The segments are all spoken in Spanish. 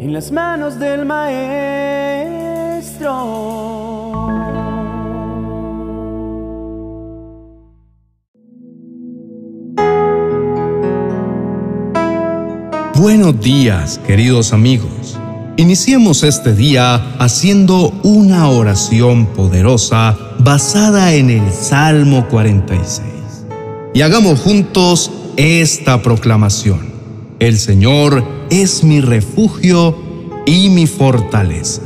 en las manos del Maestro. Buenos días, queridos amigos. Iniciemos este día haciendo una oración poderosa basada en el Salmo 46. Y hagamos juntos esta proclamación. El Señor es mi refugio y mi fortaleza.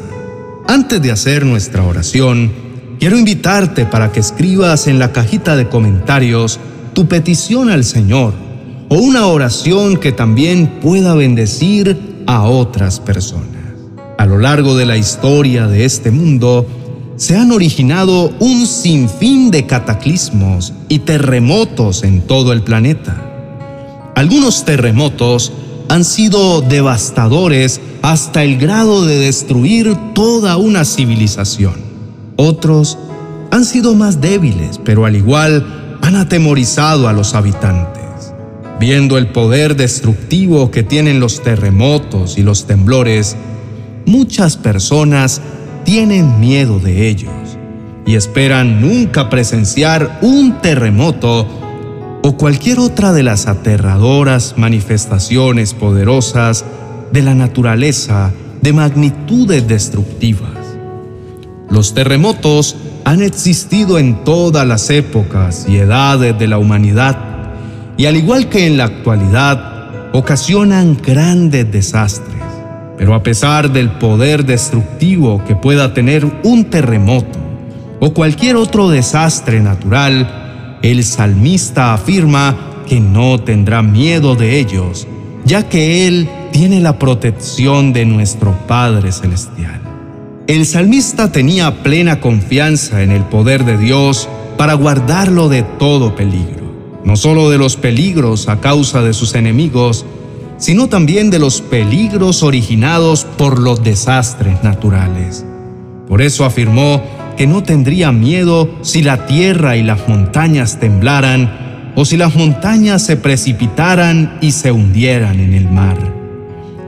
Antes de hacer nuestra oración, quiero invitarte para que escribas en la cajita de comentarios tu petición al Señor o una oración que también pueda bendecir a otras personas. A lo largo de la historia de este mundo, se han originado un sinfín de cataclismos y terremotos en todo el planeta. Algunos terremotos han sido devastadores hasta el grado de destruir toda una civilización. Otros han sido más débiles, pero al igual han atemorizado a los habitantes. Viendo el poder destructivo que tienen los terremotos y los temblores, muchas personas tienen miedo de ellos y esperan nunca presenciar un terremoto o cualquier otra de las aterradoras manifestaciones poderosas de la naturaleza de magnitudes destructivas. Los terremotos han existido en todas las épocas y edades de la humanidad y al igual que en la actualidad, ocasionan grandes desastres. Pero a pesar del poder destructivo que pueda tener un terremoto o cualquier otro desastre natural, el salmista afirma que no tendrá miedo de ellos, ya que Él tiene la protección de nuestro Padre Celestial. El salmista tenía plena confianza en el poder de Dios para guardarlo de todo peligro no solo de los peligros a causa de sus enemigos, sino también de los peligros originados por los desastres naturales. Por eso afirmó que no tendría miedo si la tierra y las montañas temblaran o si las montañas se precipitaran y se hundieran en el mar.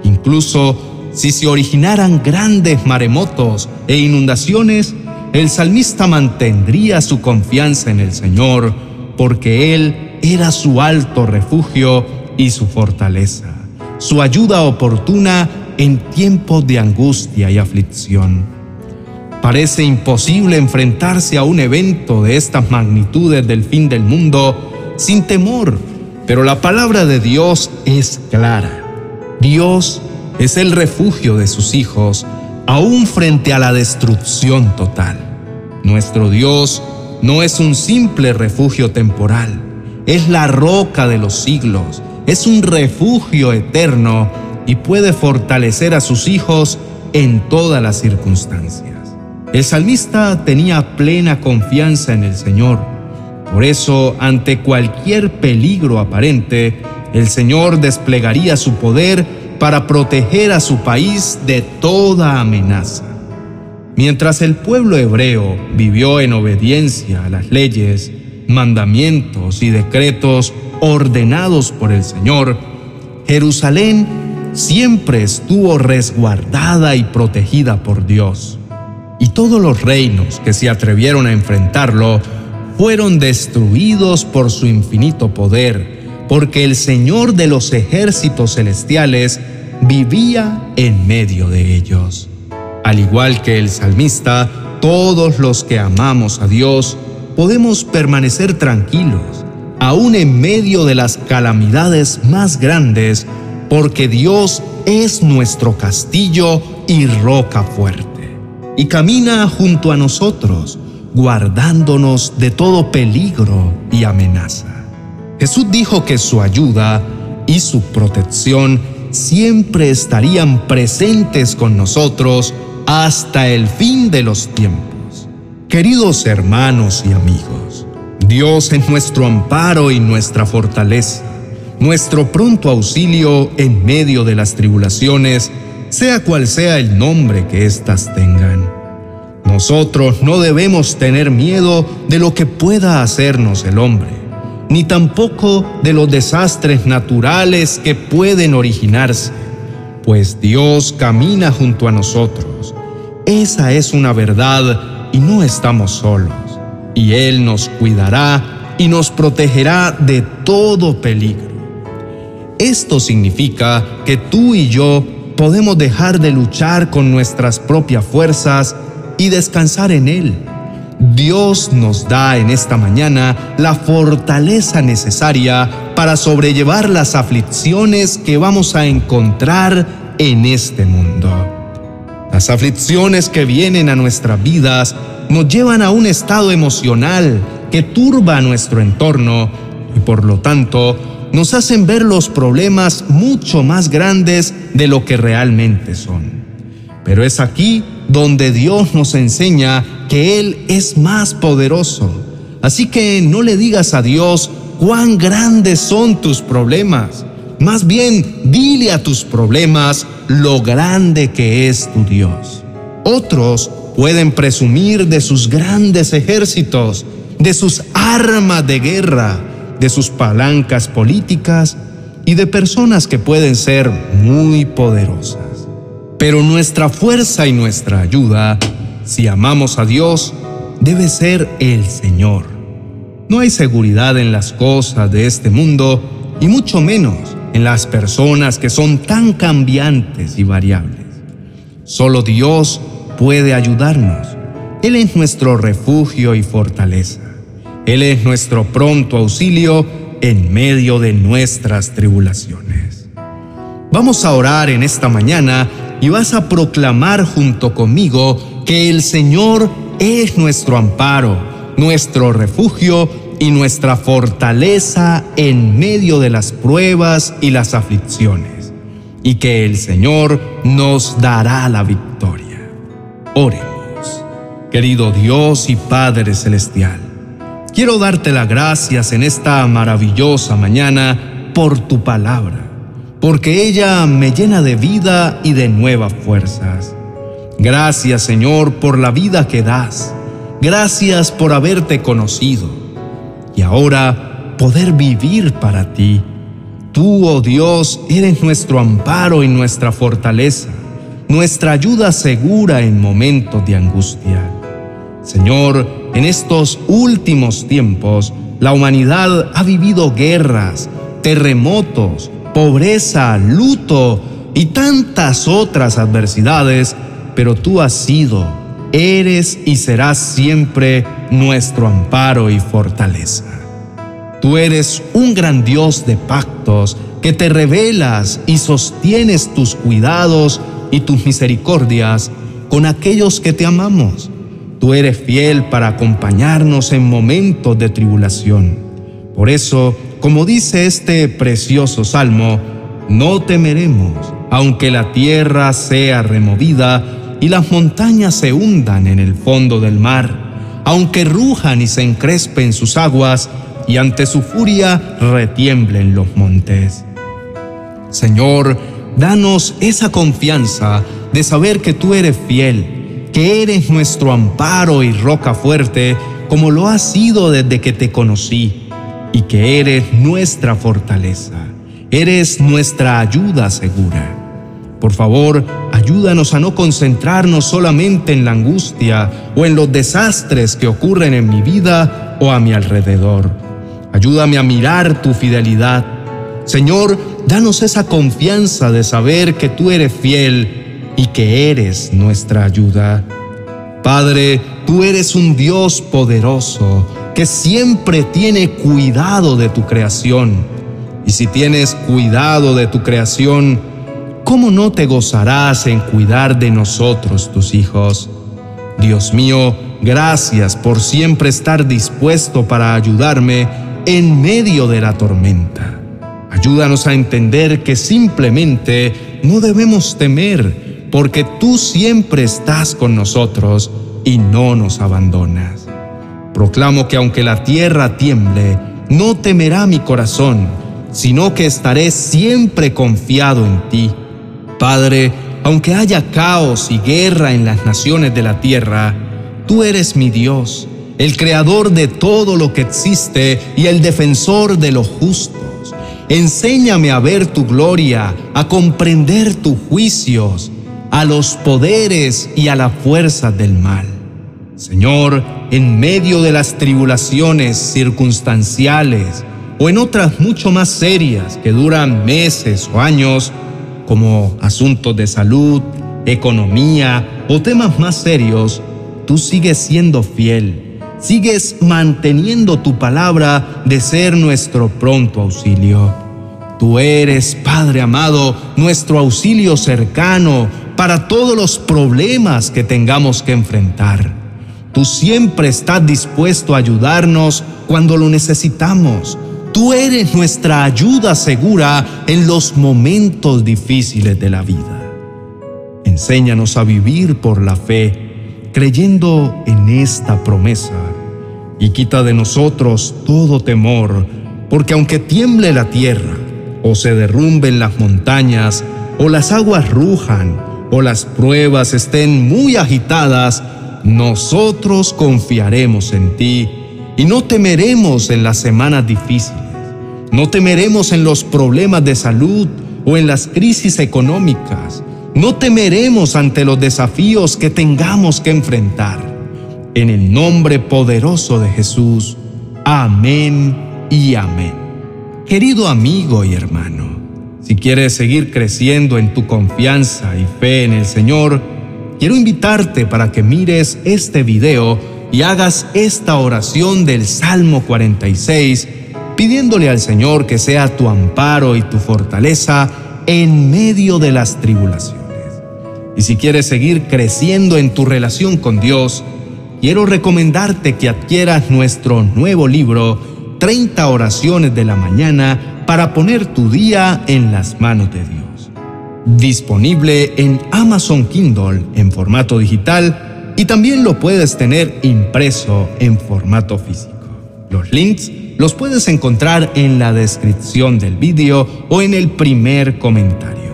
Incluso si se originaran grandes maremotos e inundaciones, el salmista mantendría su confianza en el Señor, porque Él era su alto refugio y su fortaleza, su ayuda oportuna en tiempos de angustia y aflicción. Parece imposible enfrentarse a un evento de estas magnitudes del fin del mundo sin temor, pero la palabra de Dios es clara. Dios es el refugio de sus hijos, aún frente a la destrucción total. Nuestro Dios no es un simple refugio temporal, es la roca de los siglos, es un refugio eterno y puede fortalecer a sus hijos en todas las circunstancias. El salmista tenía plena confianza en el Señor. Por eso, ante cualquier peligro aparente, el Señor desplegaría su poder para proteger a su país de toda amenaza. Mientras el pueblo hebreo vivió en obediencia a las leyes, mandamientos y decretos ordenados por el Señor, Jerusalén siempre estuvo resguardada y protegida por Dios. Y todos los reinos que se atrevieron a enfrentarlo fueron destruidos por su infinito poder, porque el Señor de los ejércitos celestiales vivía en medio de ellos. Al igual que el salmista, todos los que amamos a Dios podemos permanecer tranquilos, aún en medio de las calamidades más grandes, porque Dios es nuestro castillo y roca fuerte, y camina junto a nosotros, guardándonos de todo peligro y amenaza. Jesús dijo que su ayuda y su protección siempre estarían presentes con nosotros hasta el fin de los tiempos. Queridos hermanos y amigos, Dios es nuestro amparo y nuestra fortaleza, nuestro pronto auxilio en medio de las tribulaciones, sea cual sea el nombre que éstas tengan. Nosotros no debemos tener miedo de lo que pueda hacernos el hombre, ni tampoco de los desastres naturales que pueden originarse pues Dios camina junto a nosotros. Esa es una verdad y no estamos solos. Y Él nos cuidará y nos protegerá de todo peligro. Esto significa que tú y yo podemos dejar de luchar con nuestras propias fuerzas y descansar en Él. Dios nos da en esta mañana la fortaleza necesaria para sobrellevar las aflicciones que vamos a encontrar en este mundo. Las aflicciones que vienen a nuestras vidas nos llevan a un estado emocional que turba nuestro entorno y por lo tanto nos hacen ver los problemas mucho más grandes de lo que realmente son. Pero es aquí donde Dios nos enseña que Él es más poderoso. Así que no le digas a Dios cuán grandes son tus problemas. Más bien, dile a tus problemas lo grande que es tu Dios. Otros pueden presumir de sus grandes ejércitos, de sus armas de guerra, de sus palancas políticas y de personas que pueden ser muy poderosas. Pero nuestra fuerza y nuestra ayuda, si amamos a Dios, debe ser el Señor. No hay seguridad en las cosas de este mundo y mucho menos en las personas que son tan cambiantes y variables. Solo Dios puede ayudarnos. Él es nuestro refugio y fortaleza. Él es nuestro pronto auxilio en medio de nuestras tribulaciones. Vamos a orar en esta mañana y vas a proclamar junto conmigo que el Señor es nuestro amparo, nuestro refugio y nuestra fortaleza en medio de las pruebas y las aflicciones, y que el Señor nos dará la victoria. Oremos. Querido Dios y Padre Celestial, quiero darte las gracias en esta maravillosa mañana por tu palabra porque ella me llena de vida y de nuevas fuerzas. Gracias Señor por la vida que das. Gracias por haberte conocido. Y ahora poder vivir para ti. Tú, oh Dios, eres nuestro amparo y nuestra fortaleza, nuestra ayuda segura en momentos de angustia. Señor, en estos últimos tiempos, la humanidad ha vivido guerras, terremotos, pobreza, luto y tantas otras adversidades, pero tú has sido, eres y serás siempre nuestro amparo y fortaleza. Tú eres un gran Dios de pactos que te revelas y sostienes tus cuidados y tus misericordias con aquellos que te amamos. Tú eres fiel para acompañarnos en momentos de tribulación. Por eso, como dice este precioso salmo, no temeremos, aunque la tierra sea removida y las montañas se hundan en el fondo del mar, aunque rujan y se encrespen sus aguas y ante su furia retiemblen los montes. Señor, danos esa confianza de saber que tú eres fiel, que eres nuestro amparo y roca fuerte, como lo has sido desde que te conocí y que eres nuestra fortaleza, eres nuestra ayuda segura. Por favor, ayúdanos a no concentrarnos solamente en la angustia o en los desastres que ocurren en mi vida o a mi alrededor. Ayúdame a mirar tu fidelidad. Señor, danos esa confianza de saber que tú eres fiel y que eres nuestra ayuda. Padre, tú eres un Dios poderoso que siempre tiene cuidado de tu creación. Y si tienes cuidado de tu creación, ¿cómo no te gozarás en cuidar de nosotros, tus hijos? Dios mío, gracias por siempre estar dispuesto para ayudarme en medio de la tormenta. Ayúdanos a entender que simplemente no debemos temer, porque tú siempre estás con nosotros y no nos abandonas. Proclamo que aunque la tierra tiemble, no temerá mi corazón, sino que estaré siempre confiado en ti. Padre, aunque haya caos y guerra en las naciones de la tierra, tú eres mi Dios, el creador de todo lo que existe y el defensor de los justos. Enséñame a ver tu gloria, a comprender tus juicios, a los poderes y a la fuerza del mal. Señor, en medio de las tribulaciones circunstanciales o en otras mucho más serias que duran meses o años, como asuntos de salud, economía o temas más serios, tú sigues siendo fiel, sigues manteniendo tu palabra de ser nuestro pronto auxilio. Tú eres, Padre amado, nuestro auxilio cercano para todos los problemas que tengamos que enfrentar. Tú siempre estás dispuesto a ayudarnos cuando lo necesitamos. Tú eres nuestra ayuda segura en los momentos difíciles de la vida. Enséñanos a vivir por la fe, creyendo en esta promesa, y quita de nosotros todo temor, porque aunque tiemble la tierra, o se derrumben las montañas, o las aguas rujan, o las pruebas estén muy agitadas, nosotros confiaremos en ti y no temeremos en las semanas difíciles. No temeremos en los problemas de salud o en las crisis económicas. No temeremos ante los desafíos que tengamos que enfrentar. En el nombre poderoso de Jesús. Amén y amén. Querido amigo y hermano, si quieres seguir creciendo en tu confianza y fe en el Señor, quiero invitarte para que mires este video y hagas esta oración del Salmo 46, pidiéndole al Señor que sea tu amparo y tu fortaleza en medio de las tribulaciones. Y si quieres seguir creciendo en tu relación con Dios, quiero recomendarte que adquieras nuestro nuevo libro, 30 oraciones de la mañana, para poner tu día en las manos de Dios. Disponible en Amazon Kindle en formato digital y también lo puedes tener impreso en formato físico. Los links los puedes encontrar en la descripción del vídeo o en el primer comentario.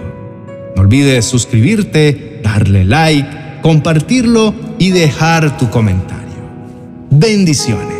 No olvides suscribirte, darle like, compartirlo y dejar tu comentario. Bendiciones.